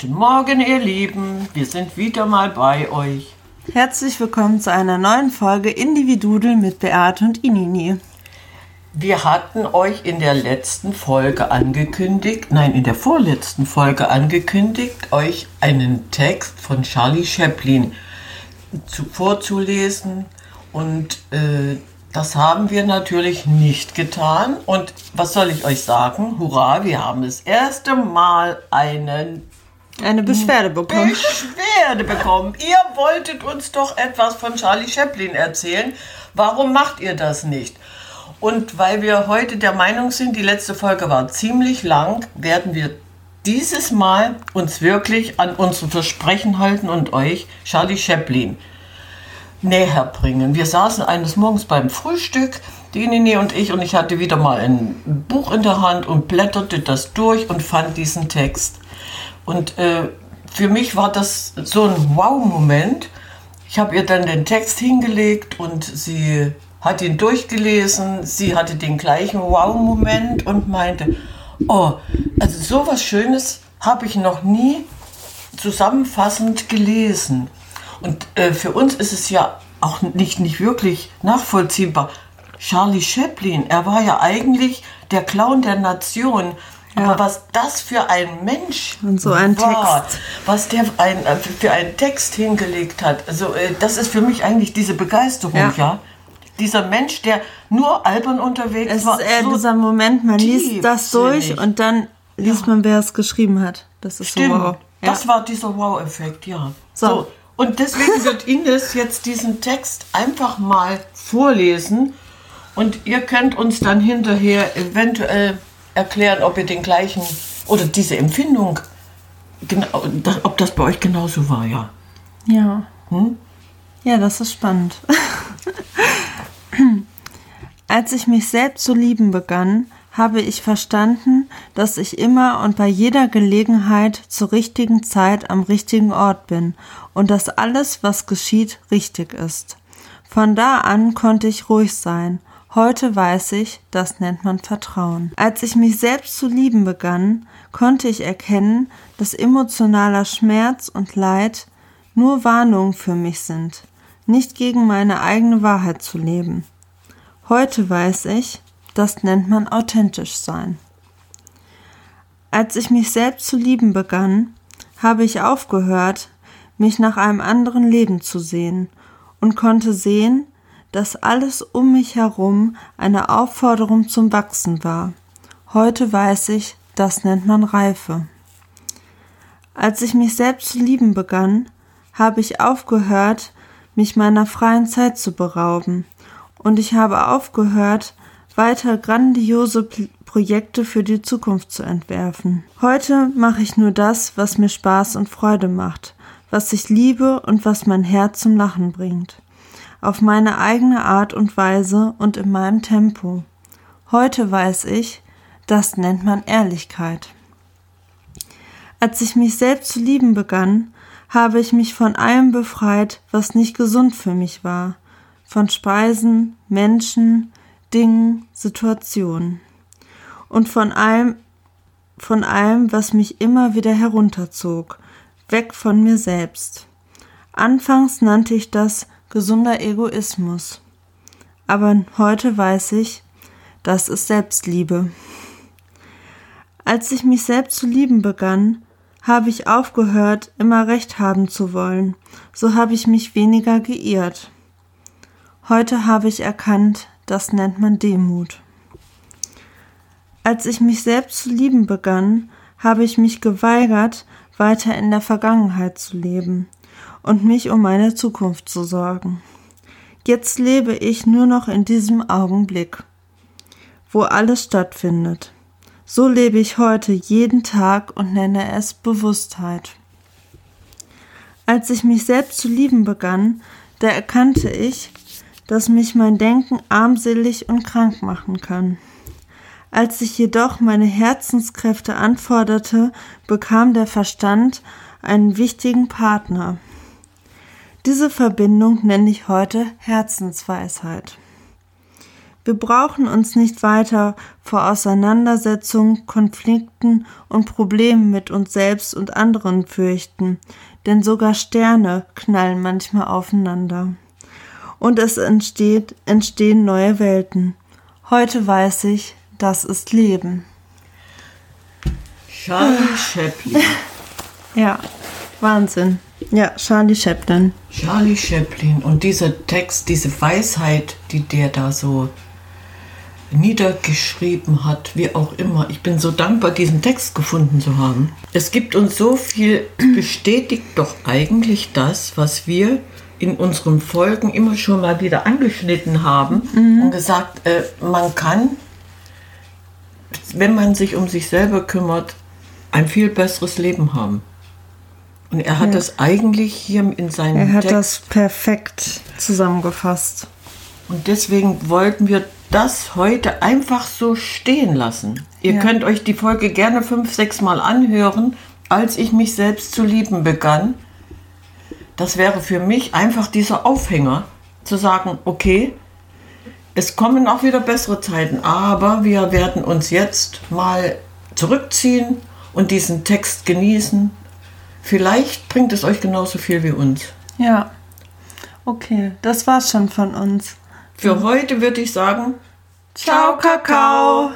Guten Morgen, ihr Lieben. Wir sind wieder mal bei euch. Herzlich willkommen zu einer neuen Folge Individudel mit Beate und Inini. Wir hatten euch in der letzten Folge angekündigt, nein, in der vorletzten Folge angekündigt, euch einen Text von Charlie Chaplin zu, vorzulesen. Und äh, das haben wir natürlich nicht getan. Und was soll ich euch sagen? Hurra, wir haben das erste Mal einen eine Beschwerde bekommen. Beschwerde bekommen. Ihr wolltet uns doch etwas von Charlie Chaplin erzählen. Warum macht ihr das nicht? Und weil wir heute der Meinung sind, die letzte Folge war ziemlich lang, werden wir dieses Mal uns wirklich an unsere Versprechen halten und euch Charlie Chaplin näher bringen. Wir saßen eines Morgens beim Frühstück, die Nini und ich, und ich hatte wieder mal ein Buch in der Hand und blätterte das durch und fand diesen Text. Und äh, für mich war das so ein Wow-Moment. Ich habe ihr dann den Text hingelegt und sie hat ihn durchgelesen. Sie hatte den gleichen Wow-Moment und meinte, oh, also sowas Schönes habe ich noch nie zusammenfassend gelesen. Und äh, für uns ist es ja auch nicht, nicht wirklich nachvollziehbar. Charlie Chaplin, er war ja eigentlich der Clown der Nation. Ja. Aber was das für ein Mensch Und so ein war, Text. was der ein, äh, für einen Text hingelegt hat, also äh, das ist für mich eigentlich diese Begeisterung, ja. ja? Dieser Mensch, der nur albern unterwegs es war. Es ist eher so dieser Moment, man liest das durch und dann liest ja. man, wer es geschrieben hat. Das ist Stimmt. so wow. Das war dieser Wow-Effekt, ja. So. so. Und deswegen wird Ines jetzt diesen Text einfach mal vorlesen und ihr könnt uns dann hinterher eventuell erklären, ob ihr den gleichen oder diese Empfindung, genau, ob das bei euch genauso war, ja. Ja. Hm? Ja, das ist spannend. Als ich mich selbst zu lieben begann, habe ich verstanden, dass ich immer und bei jeder Gelegenheit zur richtigen Zeit am richtigen Ort bin und dass alles, was geschieht, richtig ist. Von da an konnte ich ruhig sein. Heute weiß ich, das nennt man Vertrauen. Als ich mich selbst zu lieben begann, konnte ich erkennen, dass emotionaler Schmerz und Leid nur Warnungen für mich sind, nicht gegen meine eigene Wahrheit zu leben. Heute weiß ich, das nennt man authentisch sein. Als ich mich selbst zu lieben begann, habe ich aufgehört, mich nach einem anderen Leben zu sehen und konnte sehen, dass alles um mich herum eine Aufforderung zum Wachsen war. Heute weiß ich, das nennt man Reife. Als ich mich selbst zu lieben begann, habe ich aufgehört, mich meiner freien Zeit zu berauben, und ich habe aufgehört, weiter grandiose Projekte für die Zukunft zu entwerfen. Heute mache ich nur das, was mir Spaß und Freude macht, was ich liebe und was mein Herz zum Lachen bringt. Auf meine eigene Art und Weise und in meinem Tempo. Heute weiß ich, das nennt man Ehrlichkeit. Als ich mich selbst zu lieben begann, habe ich mich von allem befreit, was nicht gesund für mich war, von Speisen, Menschen, Dingen, Situationen und von allem, von allem, was mich immer wieder herunterzog, weg von mir selbst. Anfangs nannte ich das gesunder Egoismus, aber heute weiß ich, das ist Selbstliebe. Als ich mich selbst zu lieben begann, habe ich aufgehört, immer recht haben zu wollen, so habe ich mich weniger geirrt. Heute habe ich erkannt, das nennt man Demut. Als ich mich selbst zu lieben begann, habe ich mich geweigert, weiter in der Vergangenheit zu leben und mich um meine Zukunft zu sorgen. Jetzt lebe ich nur noch in diesem Augenblick, wo alles stattfindet. So lebe ich heute jeden Tag und nenne es Bewusstheit. Als ich mich selbst zu lieben begann, da erkannte ich, dass mich mein Denken armselig und krank machen kann. Als ich jedoch meine Herzenskräfte anforderte, bekam der Verstand einen wichtigen Partner. Diese Verbindung nenne ich heute Herzensweisheit. Wir brauchen uns nicht weiter vor Auseinandersetzungen, Konflikten und Problemen mit uns selbst und anderen fürchten, denn sogar Sterne knallen manchmal aufeinander. Und es entsteht, entstehen neue Welten. Heute weiß ich, das ist Leben. Charlie Chaplin. Ja, Wahnsinn. Ja, Charlie Chaplin. Charlie Chaplin und dieser Text, diese Weisheit, die der da so niedergeschrieben hat, wie auch immer. Ich bin so dankbar, diesen Text gefunden zu haben. Es gibt uns so viel, bestätigt doch eigentlich das, was wir in unseren Folgen immer schon mal wieder angeschnitten haben und gesagt, äh, man kann, wenn man sich um sich selber kümmert, ein viel besseres Leben haben. Und er hat Ja. das eigentlich hier in seinem Er hat Text das perfekt zusammengefasst. und deswegen wollten wir das heute einfach so stehen lassen. Ihr Ja. könnt euch die Folge gerne fünf, sechs Mal anhören, als ich mich selbst zu lieben begann. Das wäre für mich einfach dieser Aufhänger, zu sagen, okay, es kommen auch wieder bessere Zeiten, aber wir werden uns jetzt mal zurückziehen und diesen Text genießen. Vielleicht bringt es euch genauso viel wie uns. Ja. Okay, das war's schon von uns. Für heute würde ich sagen, Ciao, Kakao.